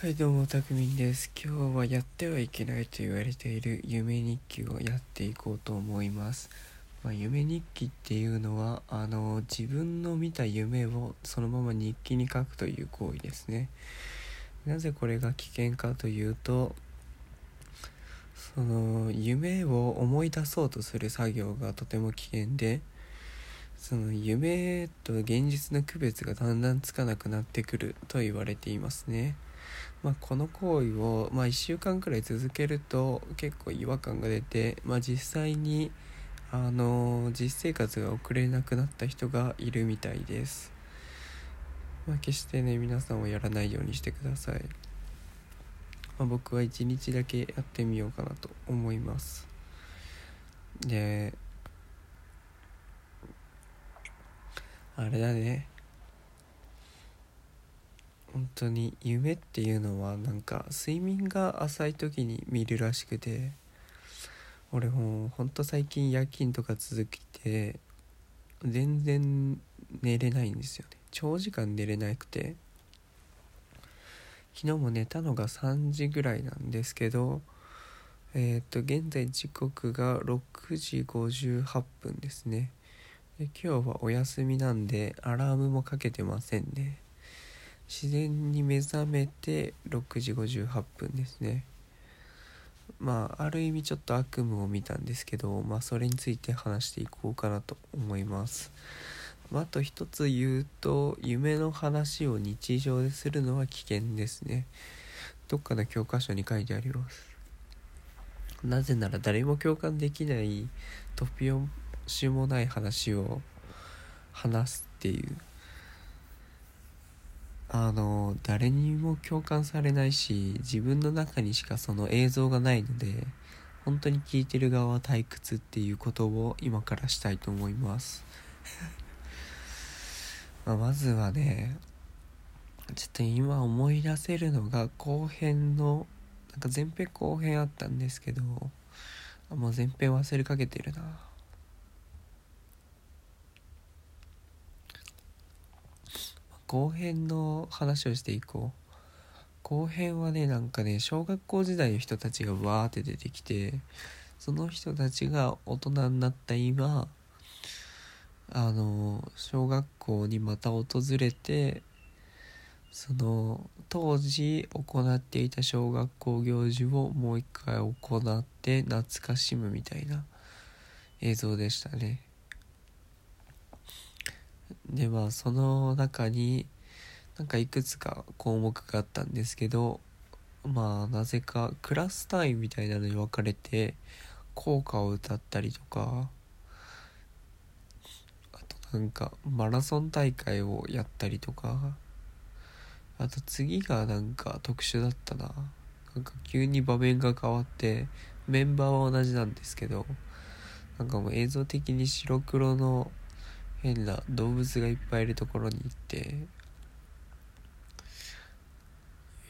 はいどうもたくみんです。今日はやってはいけないと言われている夢日記をやっていこうと思います、まあ、夢日記っていうのはあの自分の見た夢をそのまま日記に書くという行為ですね。なぜこれが危険かというとその夢を思い出そうとする作業がとても危険でその夢と現実の区別がだんだんつかなくなってくると言われていますね。まあ、この行為を、まあ、1週間くらい続けると結構違和感が出て、まあ、実際にあの実生活が送れなくなった人がいるみたいです。まあ、決してね皆さんはやらないようにしてください。まあ、僕は1日だけやってみようかなと思います。であれだね本当に夢っていうのはなんか睡眠が浅い時に見るらしくて俺もうほんと最近夜勤とか続きて全然寝れないんですよね。長時間寝れなくて昨日も寝たのが3時ぐらいなんですけどえっ、と現在時刻が6時58分ですね。で今日はお休みなんでアラームもかけてませんね。自然に目覚めて6時58分ですね。まあある意味ちょっと悪夢を見たんですけどまあそれについて話していこうかなと思います、まあ、あと一つ言うと夢の話を日常でするのは危険ですね。どっかの教科書に書いてあります。なぜなら誰も共感できない突拍子もない話を話すっていうあの誰にも共感されないし自分の中にしかその映像がないので本当に聞いてる側は退屈っていうことを今からしたいと思います。ままずはねちょっと今思い出せるのが後編のなんか前編後編あったんですけどもう前編忘れかけてるな。後編の話をしていこう。後編はねなんかね小学校時代の人たちがわーって出てきてその人たちが大人になった今あの小学校にまた訪れてその当時行っていた小学校行事をもう一回行って懐かしむみたいな映像でしたね。でまあその中になんかいくつか項目があったんですけどまあなぜかクラス単位みたいなのに分かれて校歌を歌ったりとかあとなんかマラソン大会をやったりとかあと次がなんか特殊だったな。なんか急に場面が変わってメンバーは同じなんですけどなんかもう映像的に白黒の変な動物がいっぱいいるところに行って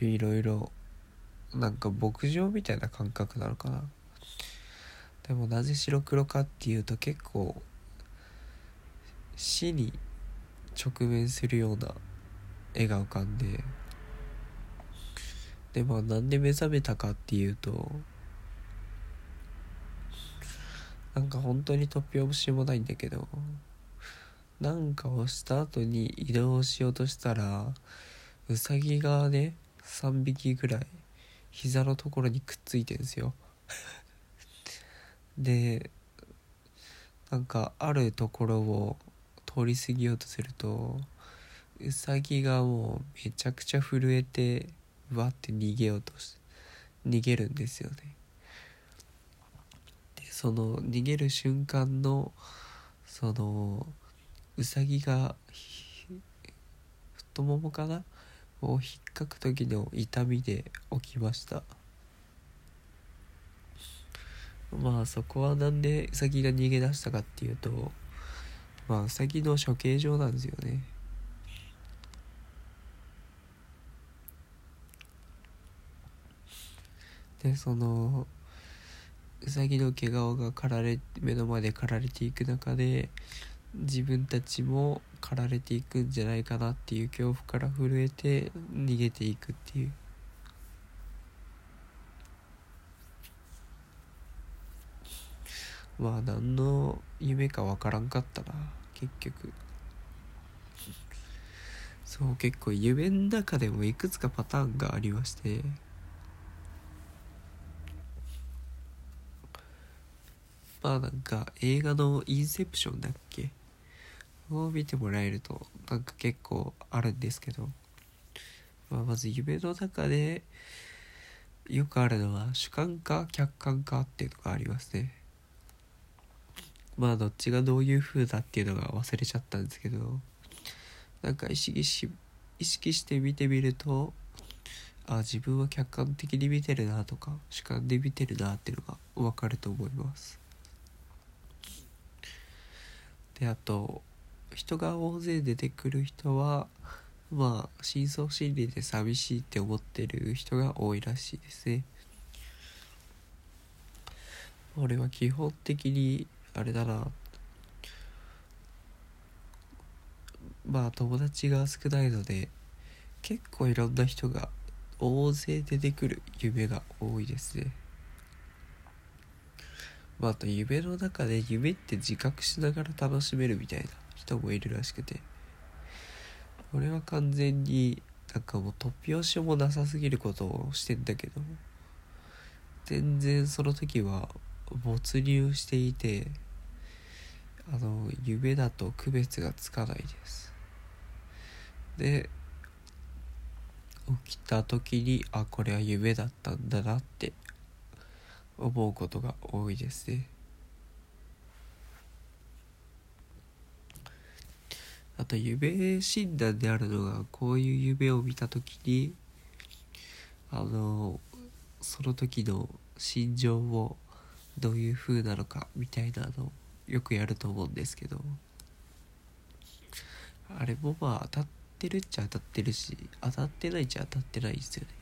いろいろなんか牧場みたいな感覚なのかな。でもなぜ白黒かっていうと結構死に直面するような絵が浮かんででまあなんで目覚めたかっていうとなんか本当に突拍子もないんだけどなんかをした後に移動しようとしたらウサギがね3匹ぐらい膝のところにくっついてんですよ。でなんかあるところを通り過ぎようとするとウサギがもうめちゃくちゃ震えてわって逃げようとし逃げるんですよね。でその逃げる瞬間のそのうさぎが太ももかな？を引っかく時の痛みで起きました。まあそこはなんでうさぎが逃げ出したかっていうとまあうさぎの処刑場なんですよね。でそのうさぎの毛皮が刈られ目の前で刈られていく中で自分たちも駆られていくんじゃないかなっていう恐怖から震えて逃げていくっていう。まあ何の夢か分からんかったな結局そう結構夢の中でもいくつかパターンがありましてまあなんか映画の「インセプション」だっけを見てもらえるとなんか結構あるんですけど、まあ、まず夢の中でよくあるのは主観か客観かっていうのがありますね。まあどっちがどういう風だっていうのが忘れちゃったんですけど。なんか意識し意識して見てみるとあ自分は客観的に見てるなとか主観で見てるなっていうのが分かると思います。であと人が大勢出てくる人はまあ深層心理で寂しいって思ってる人が多いらしいですね。俺は基本的にあれだな。まあ友達が少ないので結構いろんな人が大勢出てくる夢が多いですね。まああと夢の中で夢って自覚しながら楽しめるみたいな。人もいるらしくて。俺は完全になんかもう突拍子もなさすぎることをしてんだけど。全然その時は没入していて。あの夢だと区別がつかないです。で起きた時にあこれは夢だったんだなって思うことが多いですね。と夢診断であるのがこういう夢を見た時にあのその時の心情をどういう風なのかみたいなのよくやると思うんですけどあれもまあ当たってるっちゃ当たってるし当たってないっちゃ当たってないですよね。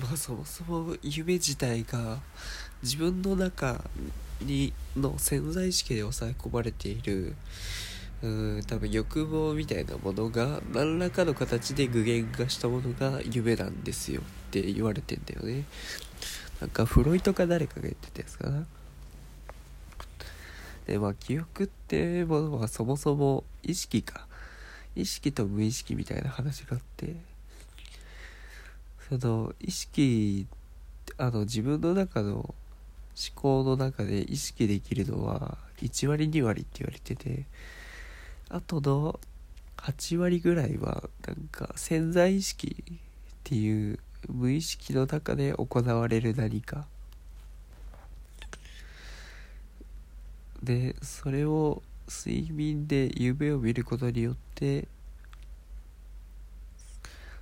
まあそもそも夢自体が自分の中にの潜在意識で抑え込まれているうん多分欲望みたいなものが何らかの形で具現化したものが夢なんですよって言われてんだよね。なんかフロイトか誰かが言ってたやつかな。でまあ記憶ってものはそもそも意識か。意識と無意識みたいな話があって。その意識あの自分の中の思考の中で意識できるのは1割2割って言われててあとの8割ぐらいはなんか潜在意識っていう無意識の中で行われる何か。でそれを睡眠で夢を見ることによって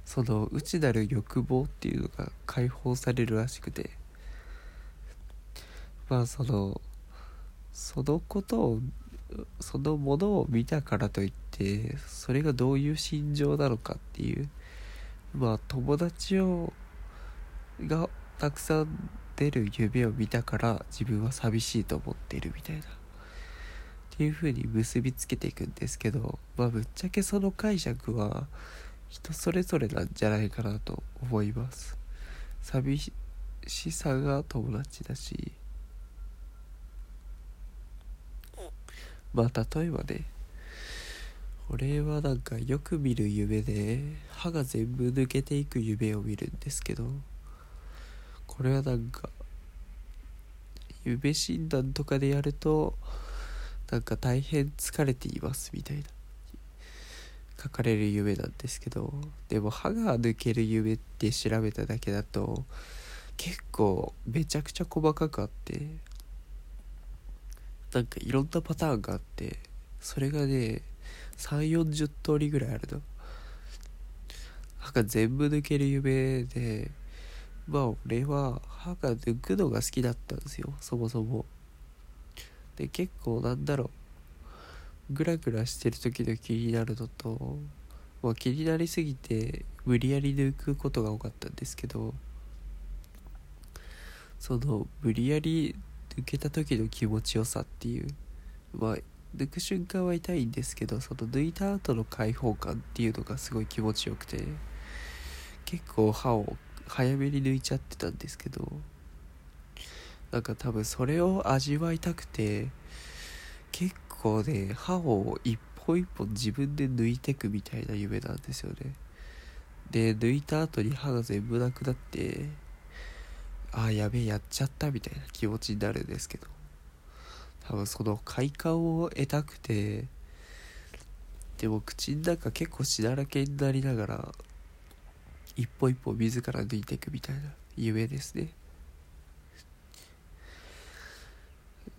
その内なる欲望っていうのが解放されるらしくて。まあそのそのことをそのものを見たからといってそれがどういう心情なのかっていう。まあ友達をがたくさん出る夢を見たから自分は寂しいと思っているみたいな。っていう風に結びつけていくんですけどまあぶっちゃけその解釈は人それぞれなんじゃないかなと思います。寂しさが友達だし。まあ例えばね。俺はなんかよく見る夢で歯が全部抜けていく夢を見るんですけど。これはなんか夢診断とかでやるとなんか大変疲れていますみたいな。書かれる夢なんですけどでも歯が抜ける夢って調べただけだと結構めちゃくちゃ細かくあってなんかいろんなパターンがあってそれがね3 4 0通りぐらいあるの。歯が全部抜ける夢でまあ俺は歯が抜くのが好きだったんですよそもそも。で結構なんだろう。グラグラしてる時々気になるのと、ま、気になりすぎて無理やり抜くことが多かったんですけどその無理やり抜けた時の気持ちよさっていうまあ抜く瞬間は痛いんですけどその抜いた後の解放感っていうのがすごい気持ちよくて結構歯を早めに抜いちゃってたんですけどなんか多分それを味わいたくて結構ね歯を一本一本自分で抜いてくみたいな夢なんですよね。で抜いた後に歯が全部なくなってああやべえやっちゃったみたいな気持ちになるんですけど。多分その快感を得たくてでも口の中結構血だらけになりながら一歩一歩自ら抜いていくみたいな夢ですね。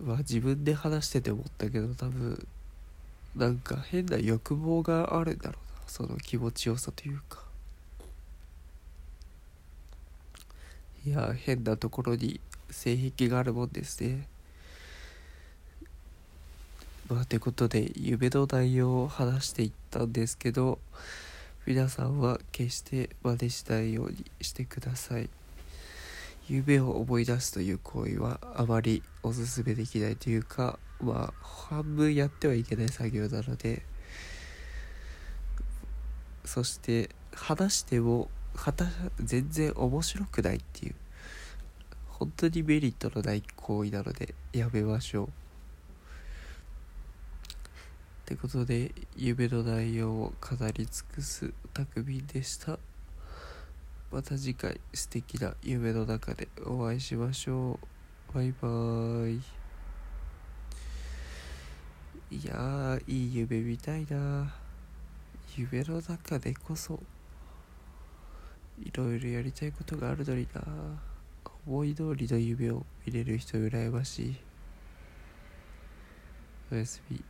まあ自分で話してて思ったけど多分なんか変な欲望があるんだろうなその気持ちよさというか。いや変なところに性癖があるもんですね。まあてことで夢の内容を話していったんですけど皆さんは決して真似しないようにしてください。夢を思い出すという行為はあまりおすすめできないというかまあ半分やってはいけない作業なのでそして話しても全然面白くないっていう本当にメリットのない行為なのでやめましょう。ってことで夢の内容を語り尽くすたくみでした。また次回素敵な夢の中でお会いしましょう。バイバーイ。いやいい夢見たいな。夢の中でこそいろいろやりたいことがあるのにな。思い通りの夢を見れる人羨ましい。おやすみ。